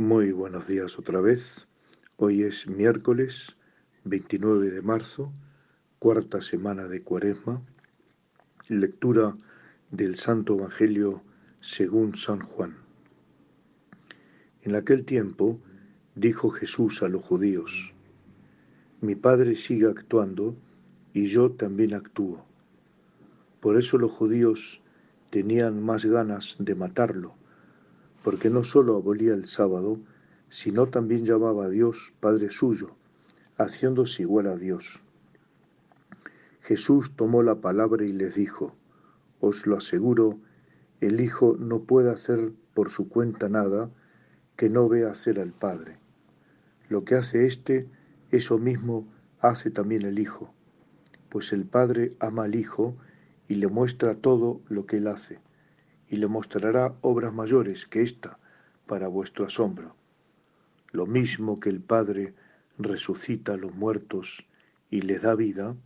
Muy buenos días otra vez. Hoy es miércoles 29 de marzo, cuarta semana de Cuaresma. Lectura del Santo Evangelio según San Juan. En aquel tiempo dijo Jesús a los judíos, Mi Padre sigue actuando y yo también actúo. Por eso los judíos tenían más ganas de matarlo porque no sólo abolía el sábado, sino también llamaba a Dios Padre suyo, haciéndose igual a Dios. Jesús tomó la palabra y les dijo, Os lo aseguro, el Hijo no puede hacer por su cuenta nada que no vea hacer al Padre. Lo que hace éste, eso mismo hace también el Hijo, pues el Padre ama al Hijo y le muestra todo lo que él hace y le mostrará obras mayores que ésta para vuestro asombro. Lo mismo que el Padre resucita a los muertos y les da vida,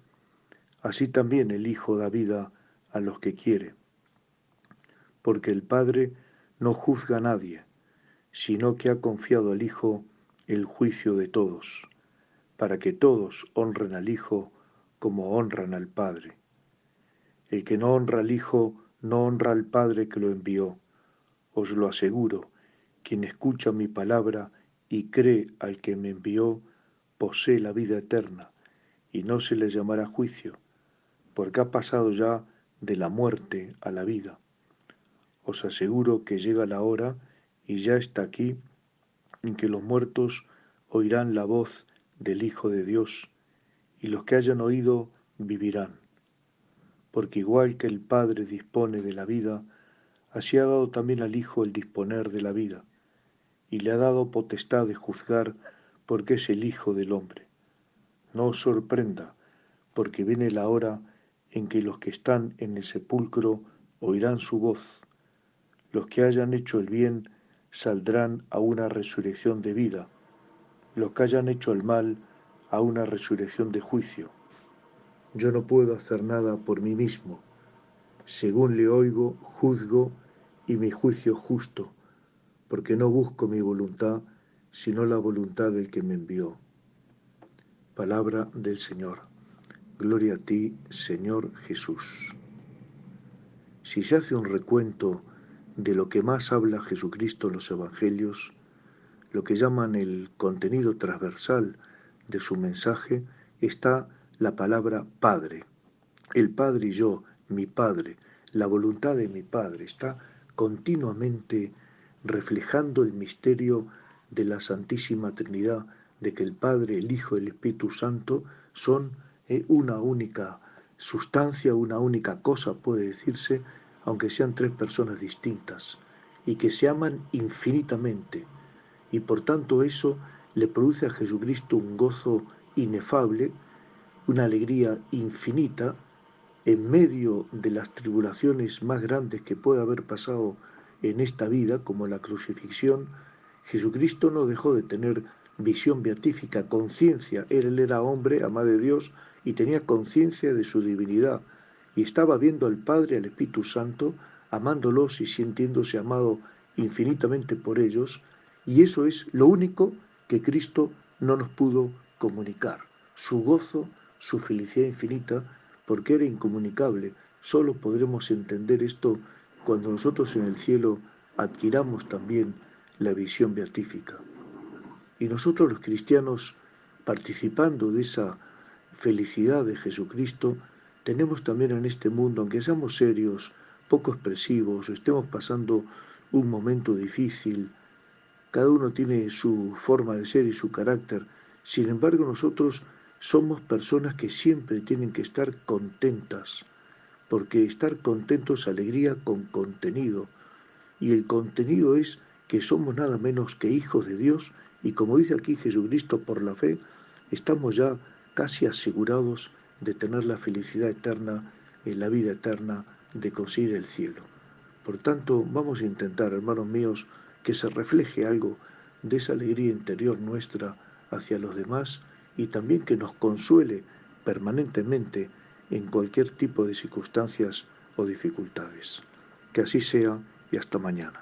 así también el Hijo da vida a los que quiere. Porque el Padre no juzga a nadie, sino que ha confiado al Hijo el juicio de todos, para que todos honren al Hijo como honran al Padre. El que no honra al Hijo no honra al Padre que lo envió. Os lo aseguro, quien escucha mi palabra y cree al que me envió, posee la vida eterna, y no se le llamará juicio, porque ha pasado ya de la muerte a la vida. Os aseguro que llega la hora, y ya está aquí, en que los muertos oirán la voz del Hijo de Dios, y los que hayan oído vivirán porque igual que el Padre dispone de la vida, así ha dado también al Hijo el disponer de la vida, y le ha dado potestad de juzgar porque es el Hijo del hombre. No os sorprenda, porque viene la hora en que los que están en el sepulcro oirán su voz. Los que hayan hecho el bien saldrán a una resurrección de vida, los que hayan hecho el mal a una resurrección de juicio. Yo no puedo hacer nada por mí mismo. Según le oigo, juzgo y mi juicio justo, porque no busco mi voluntad, sino la voluntad del que me envió. Palabra del Señor. Gloria a ti, Señor Jesús. Si se hace un recuento de lo que más habla Jesucristo en los Evangelios, lo que llaman el contenido transversal de su mensaje, está la palabra Padre. El Padre y yo, mi Padre, la voluntad de mi Padre, está continuamente reflejando el misterio de la Santísima Trinidad, de que el Padre, el Hijo y el Espíritu Santo son eh, una única sustancia, una única cosa, puede decirse, aunque sean tres personas distintas, y que se aman infinitamente. Y por tanto eso le produce a Jesucristo un gozo inefable, una alegría infinita en medio de las tribulaciones más grandes que puede haber pasado en esta vida, como la crucifixión, Jesucristo no dejó de tener visión beatífica, conciencia. Él era hombre, ama de Dios, y tenía conciencia de su divinidad. Y estaba viendo al Padre, al Espíritu Santo, amándolos y sintiéndose amado infinitamente por ellos. Y eso es lo único que Cristo no nos pudo comunicar. Su gozo, su felicidad infinita, porque era incomunicable. Solo podremos entender esto cuando nosotros en el cielo adquiramos también la visión beatífica. Y nosotros los cristianos, participando de esa felicidad de Jesucristo, tenemos también en este mundo, aunque seamos serios, poco expresivos, estemos pasando un momento difícil, cada uno tiene su forma de ser y su carácter, sin embargo nosotros somos personas que siempre tienen que estar contentas, porque estar contentos es alegría con contenido, y el contenido es que somos nada menos que hijos de Dios, y como dice aquí Jesucristo por la fe, estamos ya casi asegurados de tener la felicidad eterna, en la vida eterna, de conseguir el cielo. Por tanto, vamos a intentar, hermanos míos, que se refleje algo de esa alegría interior nuestra hacia los demás, y también que nos consuele permanentemente en cualquier tipo de circunstancias o dificultades. Que así sea y hasta mañana.